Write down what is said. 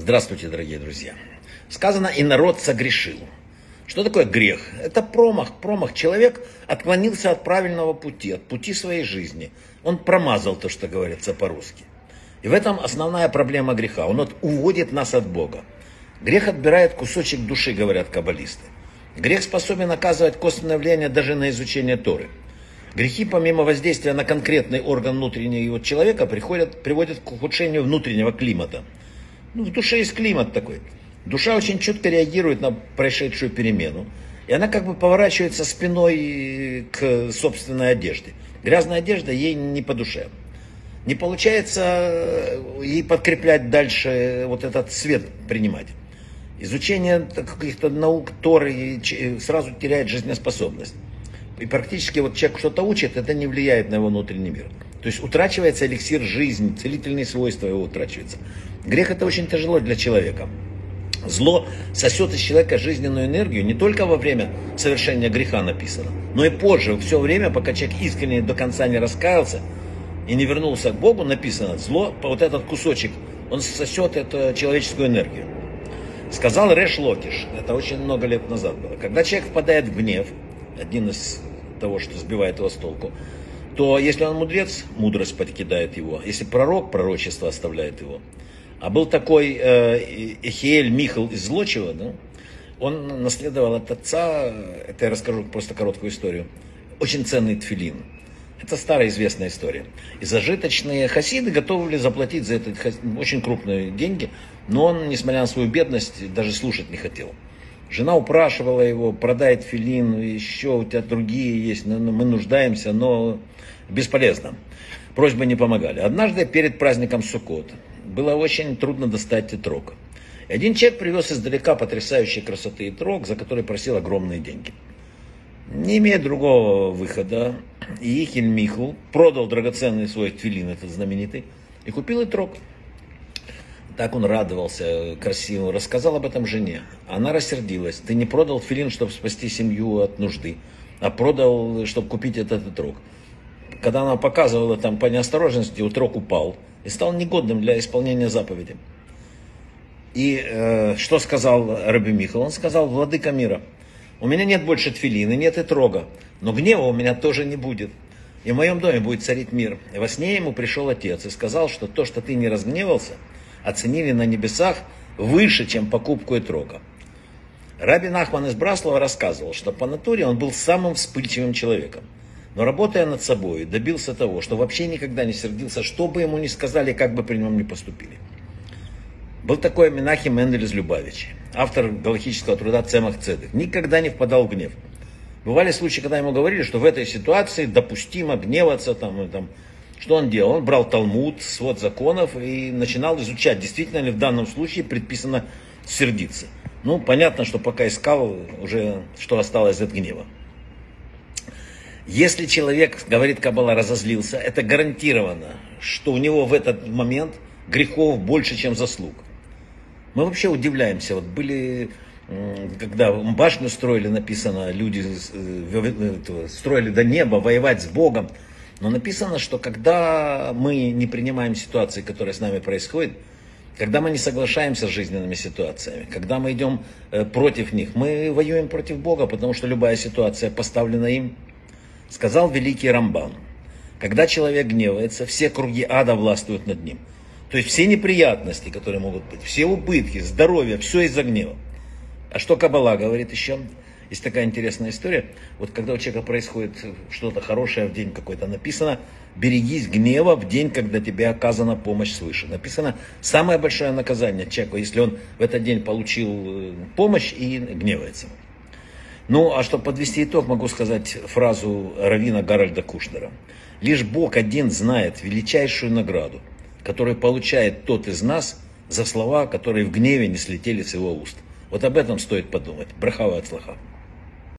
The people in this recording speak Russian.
Здравствуйте, дорогие друзья. Сказано, и народ согрешил. Что такое грех? Это промах, промах. Человек отклонился от правильного пути, от пути своей жизни. Он промазал то, что говорится по-русски. И в этом основная проблема греха. Он от, уводит нас от Бога. Грех отбирает кусочек души, говорят каббалисты. Грех способен оказывать косвенное влияние даже на изучение Торы. Грехи, помимо воздействия на конкретный орган внутреннего человека, приходят, приводят к ухудшению внутреннего климата. Ну, в душе есть климат такой. Душа очень четко реагирует на происшедшую перемену. И она как бы поворачивается спиной к собственной одежде. Грязная одежда ей не по душе. Не получается ей подкреплять дальше вот этот свет принимать. Изучение каких-то наук Торы сразу теряет жизнеспособность. И практически вот человек что-то учит, это не влияет на его внутренний мир. То есть утрачивается эликсир жизни, целительные свойства его утрачиваются. Грех это очень тяжело для человека. Зло сосет из человека жизненную энергию не только во время совершения греха написано, но и позже, все время, пока человек искренне до конца не раскаялся и не вернулся к Богу, написано, зло, вот этот кусочек, он сосет эту человеческую энергию. Сказал Реш Локиш, это очень много лет назад было, когда человек впадает в гнев, один из того, что сбивает его с толку, то если он мудрец, мудрость подкидает его. Если пророк, пророчество оставляет его. А был такой э, Эхиэль Михал из Злочева, да? он наследовал от отца, это я расскажу просто короткую историю, очень ценный тфилин. Это старая известная история. И зажиточные хасиды готовы были заплатить за это очень крупные деньги, но он, несмотря на свою бедность, даже слушать не хотел. Жена упрашивала его, продай филин, еще у тебя другие есть, мы нуждаемся, но бесполезно. Просьбы не помогали. Однажды перед праздником Суккот было очень трудно достать тетрог. И один человек привез издалека потрясающей красоты трог, за который просил огромные деньги. Не имея другого выхода, Ихель Миху продал драгоценный свой твилин, этот знаменитый, и купил и трог. Так он радовался красиво, рассказал об этом жене. Она рассердилась. Ты не продал филин, чтобы спасти семью от нужды, а продал, чтобы купить этот трог. Когда она показывала там по неосторожности, утрок упал и стал негодным для исполнения заповеди. И э, что сказал Раби Михаил? Он сказал, владыка мира, у меня нет больше тфилины, нет и трога, но гнева у меня тоже не будет. И в моем доме будет царить мир. И во сне ему пришел отец и сказал, что то, что ты не разгневался – оценили на небесах выше, чем покупку Этрога. Раби Нахман из Браслова рассказывал, что по натуре он был самым вспыльчивым человеком. Но работая над собой, добился того, что вообще никогда не сердился, что бы ему ни сказали, как бы при нем ни поступили. Был такой Минахи Мендель из Любавичи, автор галактического труда Цемах Цедек. Никогда не впадал в гнев. Бывали случаи, когда ему говорили, что в этой ситуации допустимо гневаться, там, и, там, что он делал? Он брал Талмуд, свод законов и начинал изучать, действительно ли в данном случае предписано сердиться. Ну, понятно, что пока искал, уже что осталось от гнева. Если человек, говорит Кабала, разозлился, это гарантированно, что у него в этот момент грехов больше, чем заслуг. Мы вообще удивляемся. Вот были, когда башню строили, написано, люди э, э, строили до неба, воевать с Богом. Но написано, что когда мы не принимаем ситуации, которые с нами происходят, когда мы не соглашаемся с жизненными ситуациями, когда мы идем э, против них, мы воюем против Бога, потому что любая ситуация поставлена им. Сказал великий Рамбан, когда человек гневается, все круги ада властвуют над ним. То есть все неприятности, которые могут быть, все убытки, здоровье, все из-за гнева. А что Кабала говорит еще? Есть такая интересная история. Вот когда у человека происходит что-то хорошее в день какой-то, написано, берегись гнева в день, когда тебе оказана помощь свыше. Написано, самое большое наказание человеку, если он в этот день получил э, помощь и гневается. Ну, а чтобы подвести итог, могу сказать фразу Равина Гарольда Кушнера. Лишь Бог один знает величайшую награду, которую получает тот из нас за слова, которые в гневе не слетели с его уст. Вот об этом стоит подумать. Брахава от слаха.